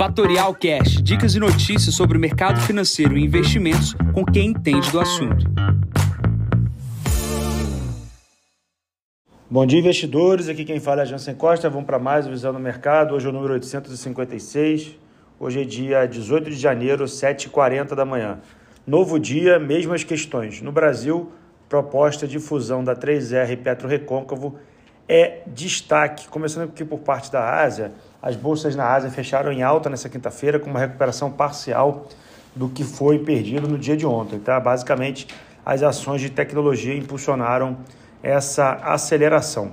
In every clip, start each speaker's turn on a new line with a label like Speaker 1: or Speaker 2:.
Speaker 1: Fatorial Cash, dicas e notícias sobre o mercado financeiro e investimentos com quem entende do assunto.
Speaker 2: Bom dia, investidores. Aqui quem fala é a Jansen Costa. Vamos para mais Visão no Mercado. Hoje é o número 856. Hoje é dia 18 de janeiro, 7h40 da manhã. Novo dia, mesmas questões. No Brasil, proposta de fusão da 3R Petro Recôncavo é destaque. Começando aqui por parte da Ásia, as bolsas na Ásia fecharam em alta nessa quinta-feira com uma recuperação parcial do que foi perdido no dia de ontem. Tá? Basicamente, as ações de tecnologia impulsionaram essa aceleração.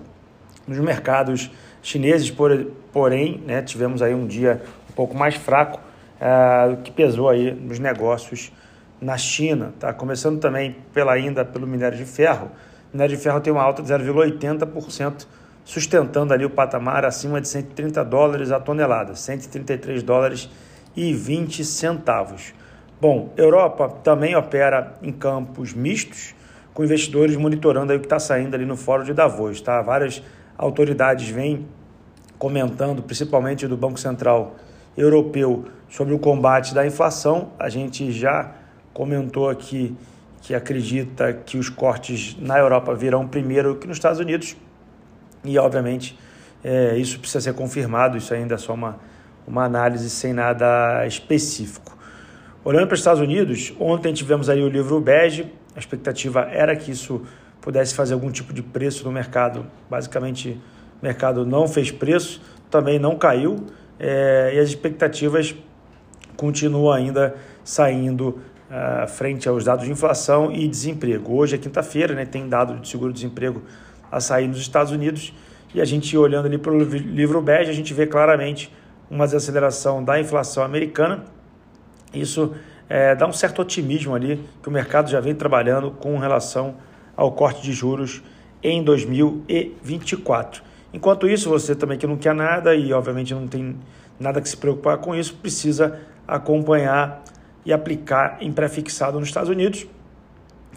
Speaker 2: Nos mercados chineses, porém, né, tivemos aí um dia um pouco mais fraco, uh, que pesou aí nos negócios na China. Tá? Começando também pela, ainda pelo minério de ferro. Minério de ferro tem uma alta de 0,80%, sustentando ali o patamar acima de 130 dólares a tonelada, 133 dólares e 20 centavos. Bom, Europa também opera em campos mistos, com investidores monitorando aí o que está saindo ali no Fórum de Davos. Tá? Várias autoridades vêm comentando, principalmente do Banco Central Europeu, sobre o combate da inflação. A gente já comentou aqui que acredita que os cortes na Europa virão primeiro que nos Estados Unidos. E, obviamente, é, isso precisa ser confirmado, isso ainda é só uma, uma análise sem nada específico. Olhando para os Estados Unidos, ontem tivemos aí o livro bege, a expectativa era que isso pudesse fazer algum tipo de preço no mercado. Basicamente, o mercado não fez preço, também não caiu é, e as expectativas continuam ainda saindo uh, frente aos dados de inflação e desemprego. Hoje é quinta-feira, né, tem dado de seguro-desemprego a sair nos Estados Unidos e a gente olhando ali para o livro bege, a gente vê claramente uma desaceleração da inflação americana. Isso é, dá um certo otimismo ali que o mercado já vem trabalhando com relação ao corte de juros em 2024. Enquanto isso, você também que não quer nada e obviamente não tem nada que se preocupar com isso, precisa acompanhar e aplicar em pré-fixado nos Estados Unidos,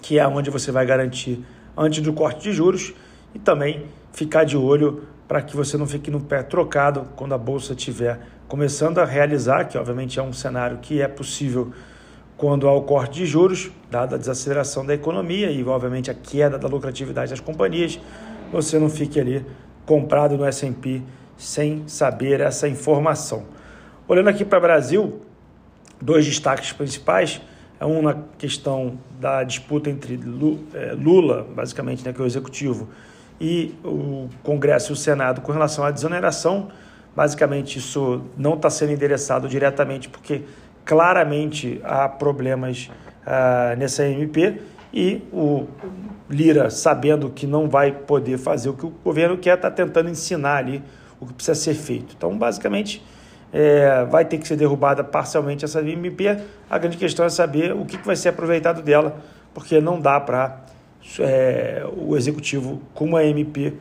Speaker 2: que é onde você vai garantir antes do corte de juros e também ficar de olho para que você não fique no pé trocado quando a bolsa estiver começando a realizar, que obviamente é um cenário que é possível quando há o corte de juros, dada a desaceleração da economia e, obviamente, a queda da lucratividade das companhias, você não fique ali comprado no S&P sem saber essa informação. Olhando aqui para o Brasil, dois destaques principais. É um na questão da disputa entre é, Lula, basicamente, né, que é o executivo, e o Congresso e o Senado com relação à desoneração. Basicamente, isso não está sendo endereçado diretamente porque claramente há problemas uh, nessa MP e o Lira, sabendo que não vai poder fazer o que o governo quer, está tentando ensinar ali o que precisa ser feito. Então, basicamente, é, vai ter que ser derrubada parcialmente essa MP. A grande questão é saber o que, vai ser aproveitado dela, porque não dá para é, o executivo, com uma MP,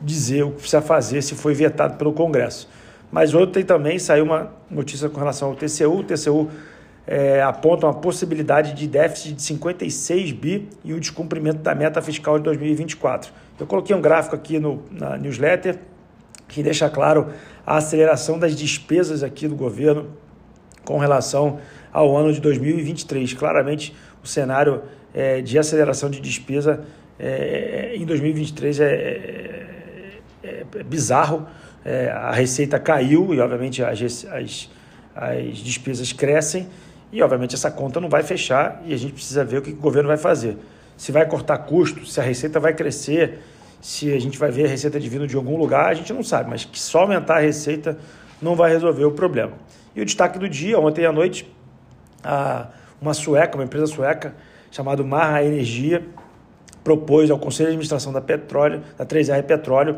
Speaker 2: dizer o que precisa fazer se foi vetado pelo Congresso. Mas ontem também saiu uma notícia com relação ao TCU. O TCU é, aponta uma possibilidade de déficit de 56 bi e o descumprimento da meta fiscal de 2024. Eu coloquei um gráfico aqui no, na newsletter que deixa claro a aceleração das despesas aqui do governo com relação ao ano de 2023. Claramente, o cenário é, de aceleração de despesa é, em 2023 é, é, é bizarro é, a receita caiu e, obviamente, as, as, as despesas crescem e, obviamente, essa conta não vai fechar e a gente precisa ver o que o governo vai fazer. Se vai cortar custo, se a receita vai crescer, se a gente vai ver a receita de vindo de algum lugar, a gente não sabe, mas que só aumentar a receita não vai resolver o problema. E o destaque do dia, ontem à noite, uma sueca, uma empresa sueca chamada Marra Energia, propôs ao Conselho de Administração da Petróleo, da 3R Petróleo,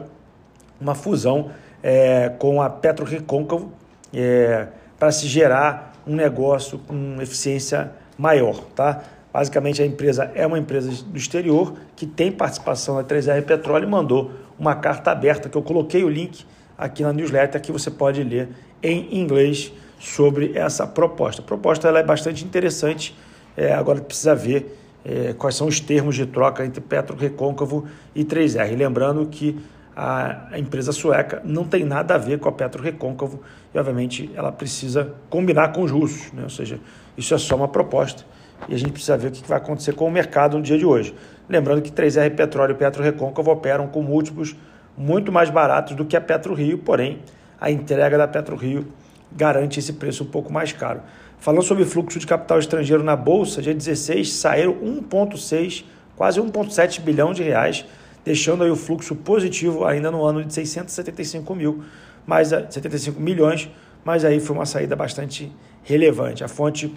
Speaker 2: uma fusão é, com a Petro Recôncavo é, para se gerar um negócio com eficiência maior. Tá? Basicamente, a empresa é uma empresa do exterior que tem participação na 3R Petróleo e mandou uma carta aberta, que eu coloquei o link aqui na newsletter, que você pode ler em inglês sobre essa proposta. A proposta ela é bastante interessante, é, agora precisa ver é, quais são os termos de troca entre Petro Recôncavo e 3R. Lembrando que a empresa sueca não tem nada a ver com a Petro Recôncavo e, obviamente, ela precisa combinar com os russos, né? ou seja, isso é só uma proposta e a gente precisa ver o que vai acontecer com o mercado no dia de hoje. Lembrando que 3R Petróleo e Petro Recôncavo operam com múltiplos muito mais baratos do que a Petro Rio, porém a entrega da Petro Rio garante esse preço um pouco mais caro. Falando sobre fluxo de capital estrangeiro na Bolsa, dia 16 saíram 1,6, quase 1,7 bilhão de reais deixando aí o fluxo positivo ainda no ano de 675 mil, mais 75 milhões, mas aí foi uma saída bastante relevante. A fonte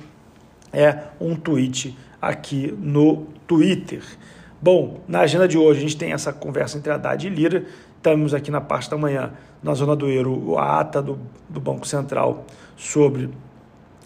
Speaker 2: é um tweet aqui no Twitter. Bom, na agenda de hoje a gente tem essa conversa entre Haddad e Lira. Estamos aqui na parte da manhã, na zona do Euro, a ata do, do Banco Central sobre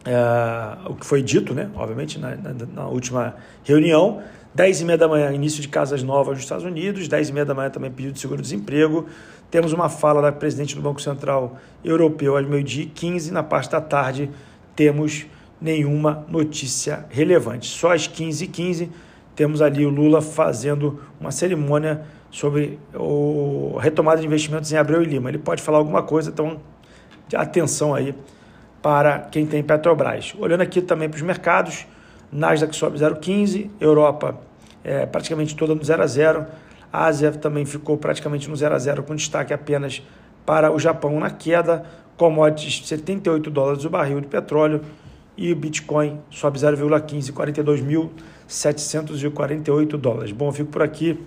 Speaker 2: é, o que foi dito, né? obviamente, na, na, na última reunião. 10 e meia da manhã, início de casas novas nos Estados Unidos. 10 e meia da manhã também pedido de seguro-desemprego. Temos uma fala da presidente do Banco Central Europeu às meio-dia 15. Na parte da tarde temos nenhuma notícia relevante. Só às 15 e 15 temos ali o Lula fazendo uma cerimônia sobre o, retomada de investimentos em Abreu e Lima. Ele pode falar alguma coisa, então atenção aí para quem tem Petrobras. Olhando aqui também para os mercados, Nasdaq sobe 0,15, Europa é, praticamente toda no 0 a 0, a Ásia também ficou praticamente no 0 a 0 com destaque apenas para o Japão na queda, commodities 78 dólares o barril de petróleo e o Bitcoin sobe 0,15, 42.748 dólares. Bom, eu fico por aqui.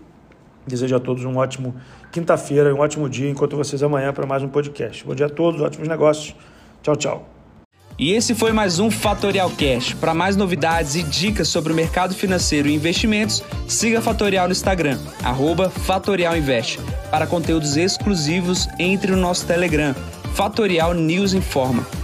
Speaker 2: Desejo a todos um ótimo quinta-feira um ótimo dia. Encontro vocês amanhã para mais um podcast. Bom dia a todos, ótimos negócios. Tchau, tchau.
Speaker 1: E esse foi mais um Fatorial Cash. Para mais novidades e dicas sobre o mercado financeiro e investimentos, siga Fatorial no Instagram, @fatorialinvest. Para conteúdos exclusivos, entre no nosso Telegram, Fatorial News Informa.